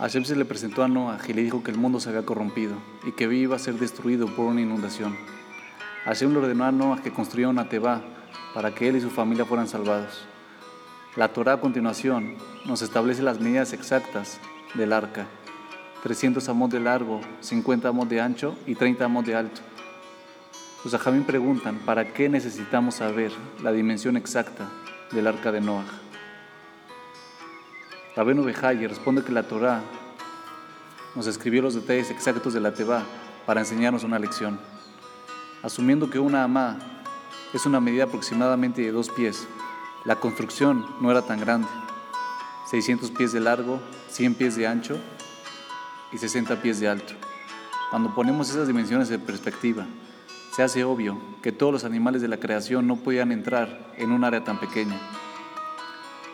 Hashem se le presentó a Noah y le dijo que el mundo se había corrompido y que iba a ser destruido por una inundación. Hashem le ordenó a Noah que construyera una teba para que él y su familia fueran salvados. La Torah a continuación nos establece las medidas exactas del arca. 300 amos de largo, 50 amos de ancho y 30 amos de alto. Los ajamín preguntan, ¿para qué necesitamos saber la dimensión exacta del arca de Noah? Rabenu Bejaye responde que la Torah nos escribió los detalles exactos de la Teba para enseñarnos una lección. Asumiendo que una amá es una medida aproximadamente de dos pies, la construcción no era tan grande, 600 pies de largo, 100 pies de ancho y 60 pies de alto. Cuando ponemos esas dimensiones en perspectiva, se hace obvio que todos los animales de la creación no podían entrar en un área tan pequeña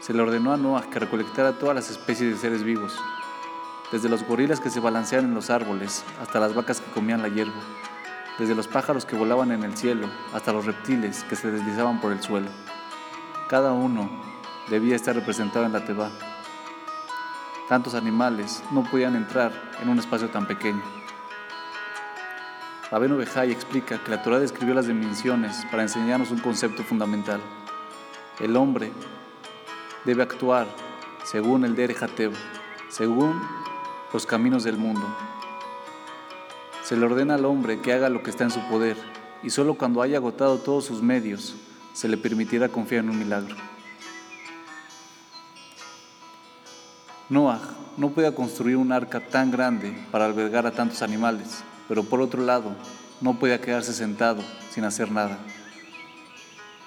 se le ordenó a Noah que recolectara todas las especies de seres vivos, desde los gorilas que se balancean en los árboles hasta las vacas que comían la hierba, desde los pájaros que volaban en el cielo hasta los reptiles que se deslizaban por el suelo. Cada uno debía estar representado en la Teba. Tantos animales no podían entrar en un espacio tan pequeño. Rabenu Bejai explica que la Torah describió las dimensiones para enseñarnos un concepto fundamental. El hombre debe actuar según el Derejatev, según los caminos del mundo. Se le ordena al hombre que haga lo que está en su poder y solo cuando haya agotado todos sus medios se le permitirá confiar en un milagro. Noah no podía construir un arca tan grande para albergar a tantos animales, pero por otro lado, no podía quedarse sentado sin hacer nada.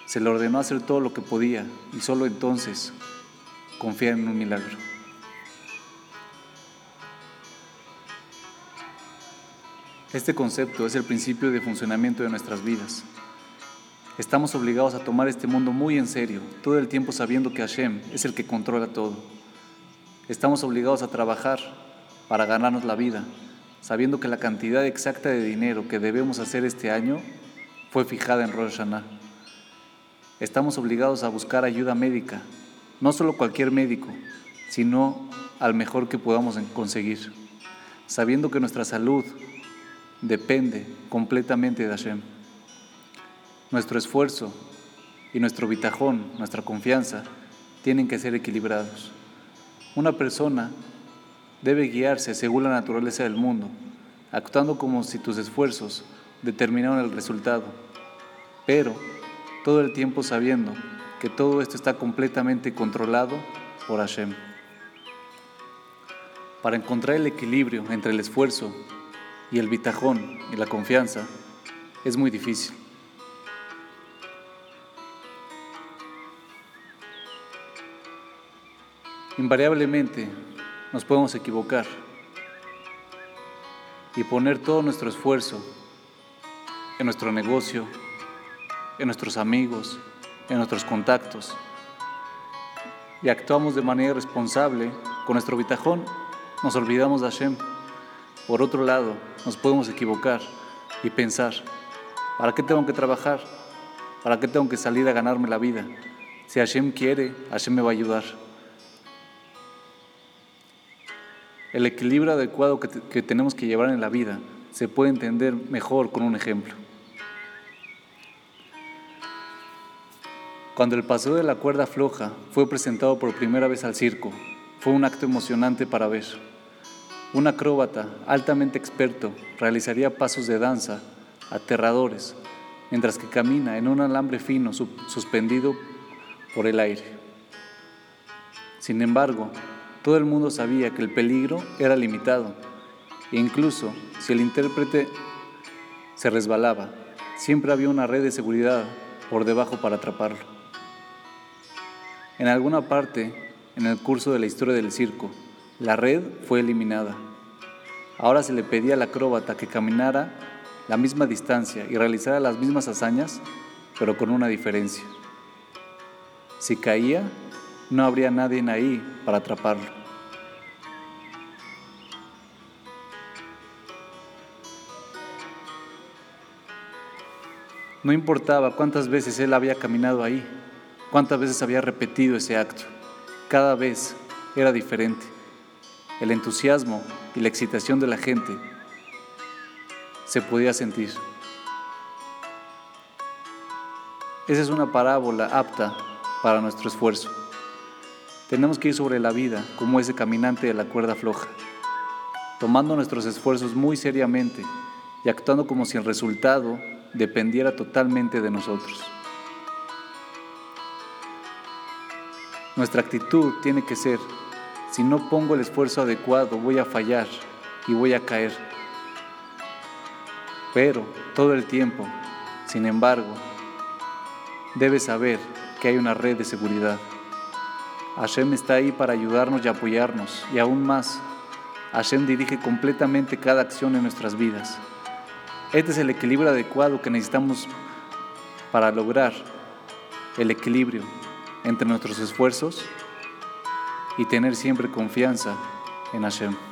Se le ordenó hacer todo lo que podía y solo entonces confiar en un milagro. Este concepto es el principio de funcionamiento de nuestras vidas. Estamos obligados a tomar este mundo muy en serio, todo el tiempo sabiendo que Hashem es el que controla todo. Estamos obligados a trabajar para ganarnos la vida, sabiendo que la cantidad exacta de dinero que debemos hacer este año fue fijada en Rosh Hashanah. Estamos obligados a buscar ayuda médica, no solo cualquier médico, sino al mejor que podamos conseguir, sabiendo que nuestra salud depende completamente de Hashem. Nuestro esfuerzo y nuestro bitajón, nuestra confianza, tienen que ser equilibrados. Una persona debe guiarse según la naturaleza del mundo, actuando como si tus esfuerzos determinaran el resultado, pero todo el tiempo sabiendo que todo esto está completamente controlado por Hashem. Para encontrar el equilibrio entre el esfuerzo y el bitajón y la confianza es muy difícil. Invariablemente nos podemos equivocar y poner todo nuestro esfuerzo en nuestro negocio, en nuestros amigos, en nuestros contactos y actuamos de manera responsable con nuestro bitajón, nos olvidamos de Hashem. Por otro lado, nos podemos equivocar y pensar, ¿para qué tengo que trabajar? ¿Para qué tengo que salir a ganarme la vida? Si Hashem quiere, Hashem me va a ayudar. El equilibrio adecuado que, que tenemos que llevar en la vida se puede entender mejor con un ejemplo. Cuando el paseo de la cuerda floja fue presentado por primera vez al circo, fue un acto emocionante para ver. Un acróbata altamente experto realizaría pasos de danza aterradores mientras que camina en un alambre fino suspendido por el aire. Sin embargo, todo el mundo sabía que el peligro era limitado e incluso si el intérprete se resbalaba, siempre había una red de seguridad por debajo para atraparlo. En alguna parte, en el curso de la historia del circo, la red fue eliminada. Ahora se le pedía al acróbata que caminara la misma distancia y realizara las mismas hazañas, pero con una diferencia. Si caía, no habría nadie ahí para atraparlo. No importaba cuántas veces él había caminado ahí, cuántas veces había repetido ese acto. Cada vez era diferente. el entusiasmo y la excitación de la gente se podía sentir. Esa es una parábola apta para nuestro esfuerzo. Tenemos que ir sobre la vida como ese caminante de la cuerda floja, tomando nuestros esfuerzos muy seriamente y actuando como si el resultado dependiera totalmente de nosotros. Nuestra actitud tiene que ser, si no pongo el esfuerzo adecuado, voy a fallar y voy a caer. Pero todo el tiempo, sin embargo, debes saber que hay una red de seguridad. Hashem está ahí para ayudarnos y apoyarnos, y aún más, Hashem dirige completamente cada acción en nuestras vidas. Este es el equilibrio adecuado que necesitamos para lograr el equilibrio entre nuestros esfuerzos y tener siempre confianza en Hashem.